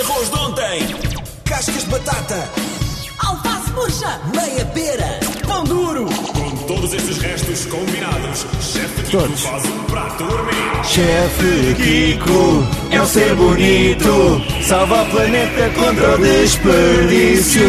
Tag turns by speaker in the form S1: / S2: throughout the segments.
S1: Arroz de ontem, cascas de batata,
S2: Alface murcha!
S1: meia pera,
S2: Pão duro!
S3: Com todos estes restos combinados, chefe Kiko
S4: Todos.
S3: faz um prato gourmet.
S4: Chefe Kiko é um ser bonito, salva o planeta contra o desperdício.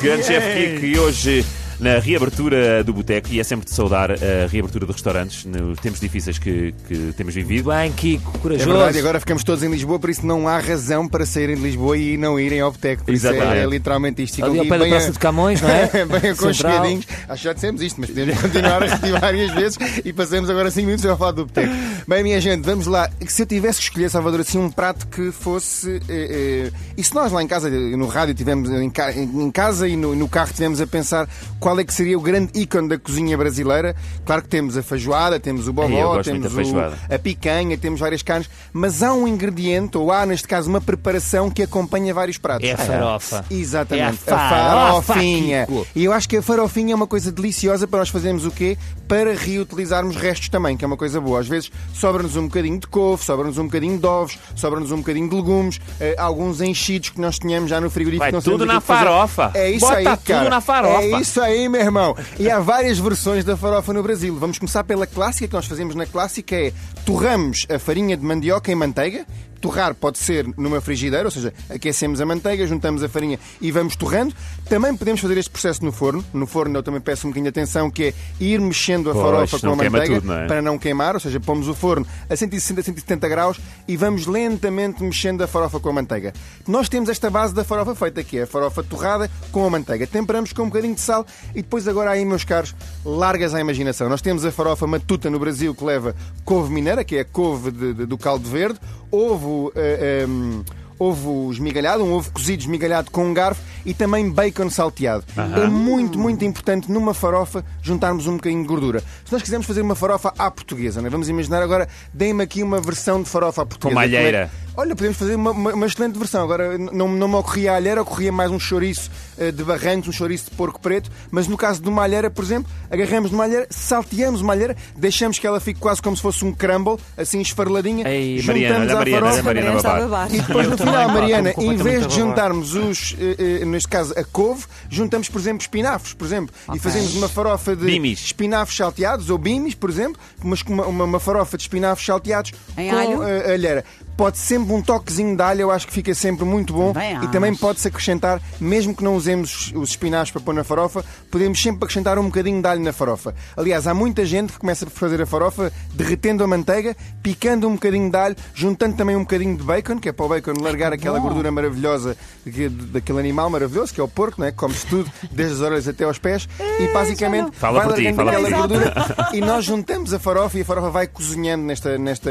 S4: Grande chefe Kiko, e hoje na reabertura do boteco, e é sempre de saudar a reabertura de restaurantes nos tempos difíceis que, que temos vivido.
S5: Bem, Kiko,
S6: É
S5: corajoso.
S6: verdade, agora ficamos todos em Lisboa, por isso não há razão para saírem de Lisboa e não irem ao boteco. Por isso é,
S4: Exatamente.
S6: é literalmente isto. Ficam
S5: Ali ao pé da
S6: bem,
S5: Praça de Camões, não é?
S6: bem
S5: Central.
S6: aconchegadinhos. Acho que já dissemos isto, mas podemos continuar a repetir várias vezes e passamos agora 5 minutos a falar do boteco. Bem, minha gente, vamos lá. Se eu tivesse que escolher, Salvador, assim, um prato que fosse. eh, eh, e se nós lá em casa, no rádio, tivemos em, ca- em casa e no, no carro tivemos a pensar qual é que seria o grande ícone da cozinha brasileira, claro que temos a feijoada, temos o bobó, temos o- a picanha, temos várias carnes, mas há um ingrediente, ou há neste caso uma preparação que acompanha vários pratos.
S5: É a farofa.
S6: Exatamente,
S5: É a farofa,
S6: farofinha.
S5: Kiko.
S6: E eu acho que a farofinha é uma coisa deliciosa para nós fazermos o quê? Para reutilizarmos restos também, que é uma coisa boa. Às vezes sobra-nos um bocadinho de couve, sobra-nos um bocadinho de ovos, sobra-nos um bocadinho de legumes, eh, alguns enchidos que nós tínhamos já no frigorífico.
S4: Vai
S6: não
S4: tudo
S6: sabemos
S4: na farofa.
S6: É isso
S4: Bota
S6: aí,
S4: tudo
S6: cara.
S4: na farofa.
S6: É isso aí, meu irmão. E há várias versões da farofa no Brasil. Vamos começar pela clássica que nós fazemos na clássica é torramos a farinha de mandioca em manteiga. Torrar pode ser numa frigideira, ou seja, aquecemos a manteiga, juntamos a farinha e vamos torrando. Também podemos fazer este processo no forno. No forno eu também peço um bocadinho de atenção, que é ir mexendo a
S4: Pois,
S6: farofa com a manteiga
S4: tudo, não é?
S6: para não queimar, ou seja, pomos o forno a 160, 170 graus e vamos lentamente mexendo a farofa com a manteiga. Nós temos esta base da farofa feita, que é a farofa torrada com a manteiga. Temperamos com um bocadinho de sal e depois agora aí, meus caros, largas à imaginação. Nós temos a farofa matuta no Brasil que leva couve mineira, que é a couve de- de- do caldo verde, ovo... eh, em, ovo esmigalhado, um ovo cozido esmigalhado com um garfo e também bacon salteado. É muito, muito importante numa farofa juntarmos um bocadinho de gordura. Se nós quisermos fazer uma farofa à portuguesa, né? vamos imaginar agora, deem-me aqui uma versão de farofa à portuguesa.
S4: Com malheira.
S6: Como é- Olha, podemos fazer uma, uma- uma excelente versão. Agora, não, não me ocorria a alheira, ocorria mais um chouriço eh, de barrantes, um chouriço de porco preto. Mas no caso de uma alheira, por exemplo, agarramos numa alheira, salteamos uma alheira, deixamos que ela fique quase como se fosse um crumble, assim esfarladinha.
S4: Ei, Mariana, olha a
S6: à
S4: Mariana, a
S6: farofa,
S4: Mariana
S2: Mariana está a
S4: babar.
S2: babar.
S6: e depois no final, Mariana, em vez de juntarmos os, eh, eh, neste caso, a couve, juntamos, por exemplo, espinafres, por exemplo, e fazemos uma farofa de
S4: Bimis.
S6: espinafres salteados, ou bimis, por exemplo, mas com uma, uma, uma farofa de espinafres salteados
S2: Em
S6: com
S2: alho?
S6: alheira. Pode sempre um toquezinho de alho, eu acho que fica sempre muito bom.
S2: Também
S6: e também pode-se acrescentar, mesmo que não usemos os espinafres para pôr na farofa, podemos sempre acrescentar um bocadinho de alho na farofa. Aliás, há muita gente que começa por fazer a farofa derretendo a manteiga, picando um bocadinho de alho, juntando também um bocadinho de bacon, que é para o bacon largar aquela gordura maravilhosa que- daquele animal maravilhoso, que é o porco, não é? come-se tudo, desde as orelhas até aos pés, e basicamente
S4: Fala
S6: vai
S4: por ti,
S6: largando
S4: fala
S6: aquela
S4: por ti.
S6: gordura e nós juntamos a farofa e a farofa vai cozinhando nesta, nesta,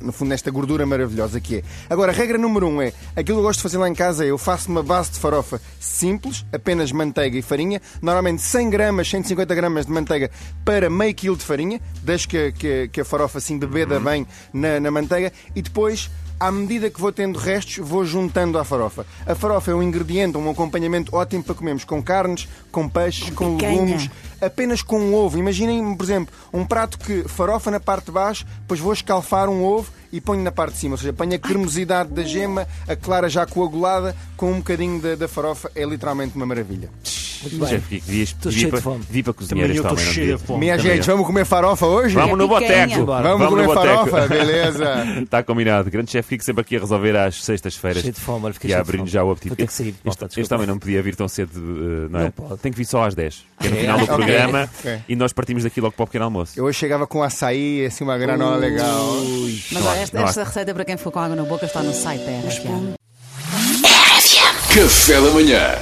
S6: no fundo, nesta gordura maravilhosa que é. Agora, regra número um é, aquilo que eu gosto de fazer lá em casa é, eu faço uma base de farofa simples, apenas manteiga e farinha, normalmente 100 gramas, 150 gramas de manteiga para meio quilo de farinha, deixo que, que, que a farofa assim bebeda bem na, na manteiga e depois à medida que vou tendo restos, vou juntando à farofa. A farofa é um ingrediente, um acompanhamento ótimo para comermos com carnes, com peixes, com,
S2: picanha.
S6: legumes, apenas com um ovo. Imaginem, por exemplo, um prato que farofa na parte de baixo, depois vou escalfar um ovo e ponho na parte de cima. Ou seja, ponho a cremosidade da gema, a clara já coagulada, com um bocadinho da, da farofa. É literalmente uma maravilha.
S5: Muito bem.
S4: Chefe Kiko, devias
S5: Estou
S4: devia
S5: cheio
S4: para,
S5: de fome.
S4: devia para cozinhar
S5: Também eu
S4: este
S5: estou
S4: homem. não
S5: cheio de
S4: devia?
S5: fome.
S6: Minha
S4: Também
S6: gente,
S4: eu.
S6: vamos comer farofa hoje?
S4: Vamos no
S2: Picanha.
S4: boteco.
S6: Vamos,
S4: no
S6: comer
S4: boteco.
S6: farofa, beleza.
S4: Está combinado. Grande chefe Kiko sempre aqui a resolver às sextas-feiras.
S5: Cheio de fome, olha, fiquei
S4: E a
S5: cheio de
S4: abrir
S5: fome.
S4: já o
S5: Vou
S4: apetite.
S5: ter que sair.
S4: Este,
S5: Malta,
S4: este
S5: desculpa.
S4: homem não podia vir tão cedo, uh, não é?
S5: Não pode.
S4: Tem que vir só às 10. Que é no
S5: É?
S4: final do
S6: Ok.
S4: programa
S6: Ok.
S4: e nós partimos daqui logo para o pequeno almoço.
S6: Eu hoje chegava com açaí, assim, uma granola legal.
S2: Mas olha, esta, esta receita para quem ficou com água na boca está no site da RFM.
S1: café da manhã.